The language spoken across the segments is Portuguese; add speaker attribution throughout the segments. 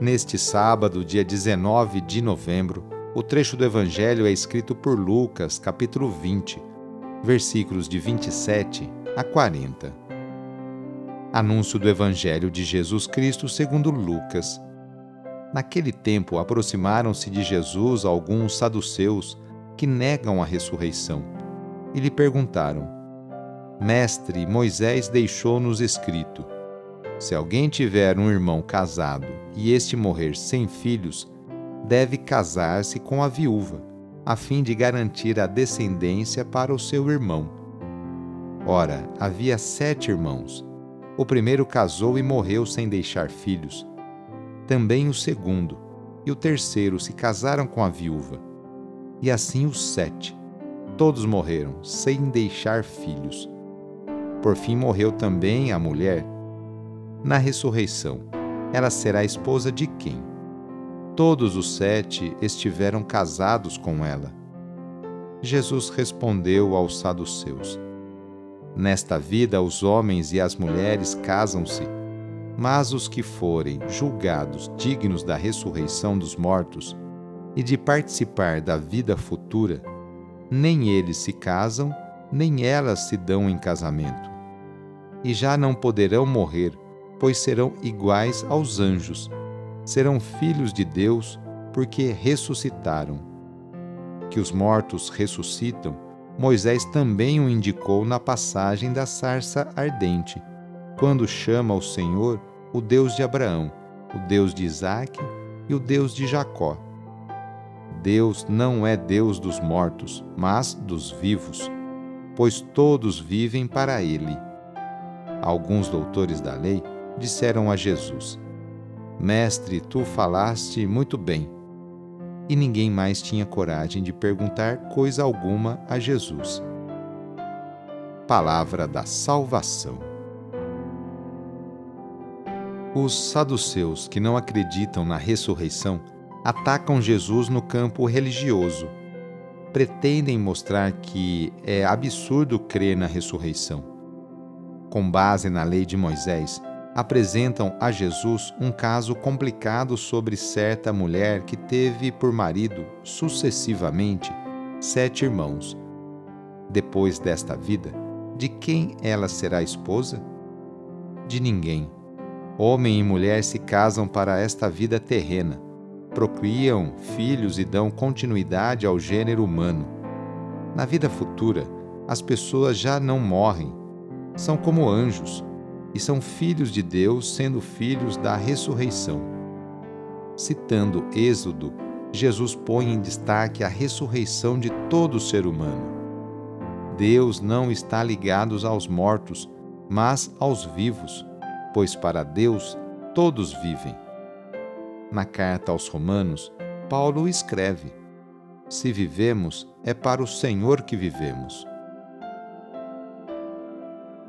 Speaker 1: Neste sábado, dia 19 de novembro, o trecho do Evangelho é escrito por Lucas, capítulo 20, versículos de 27 a 40. Anúncio do Evangelho de Jesus Cristo segundo Lucas. Naquele tempo aproximaram-se de Jesus alguns saduceus que negam a ressurreição e lhe perguntaram: Mestre, Moisés deixou-nos escrito se alguém tiver um irmão casado e este morrer sem filhos, deve casar-se com a viúva, a fim de garantir a descendência para o seu irmão. Ora, havia sete irmãos. O primeiro casou e morreu sem deixar filhos. Também o segundo e o terceiro se casaram com a viúva. E assim os sete. Todos morreram sem deixar filhos. Por fim morreu também a mulher na ressurreição, ela será esposa de quem? Todos os sete estiveram casados com ela. Jesus respondeu aos saduceus: Nesta vida os homens e as mulheres casam-se, mas os que forem julgados dignos da ressurreição dos mortos e de participar da vida futura, nem eles se casam, nem elas se dão em casamento. E já não poderão morrer, pois serão iguais aos anjos. Serão filhos de Deus, porque ressuscitaram. Que os mortos ressuscitam, Moisés também o indicou na passagem da sarça ardente, quando chama o Senhor o Deus de Abraão, o Deus de Isaque e o Deus de Jacó. Deus não é Deus dos mortos, mas dos vivos, pois todos vivem para ele. Alguns doutores da lei disseram a Jesus: Mestre, tu falaste muito bem. E ninguém mais tinha coragem de perguntar coisa alguma a Jesus. Palavra da Salvação. Os saduceus que não acreditam na ressurreição atacam Jesus no campo religioso. Pretendem mostrar que é absurdo crer na ressurreição. Com base na lei de Moisés, apresentam a Jesus um caso complicado sobre certa mulher que teve por marido, sucessivamente, sete irmãos. Depois desta vida, de quem ela será esposa? De ninguém. Homem e mulher se casam para esta vida terrena, procriam filhos e dão continuidade ao gênero humano. Na vida futura, as pessoas já não morrem, são como anjos e são filhos de Deus, sendo filhos da ressurreição. Citando Êxodo, Jesus põe em destaque a ressurreição de todo ser humano. Deus não está ligado aos mortos, mas aos vivos, pois para Deus todos vivem. Na carta aos Romanos, Paulo escreve: Se vivemos, é para o Senhor que vivemos.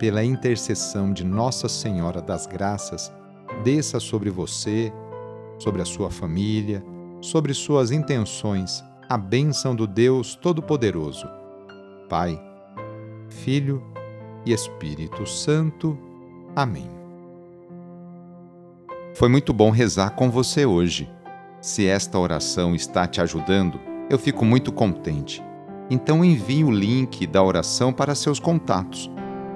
Speaker 1: Pela intercessão de Nossa Senhora das Graças, desça sobre você, sobre a sua família, sobre suas intenções, a bênção do Deus Todo-Poderoso. Pai, Filho e Espírito Santo. Amém. Foi muito bom rezar com você hoje. Se esta oração está te ajudando, eu fico muito contente. Então envie o link da oração para seus contatos,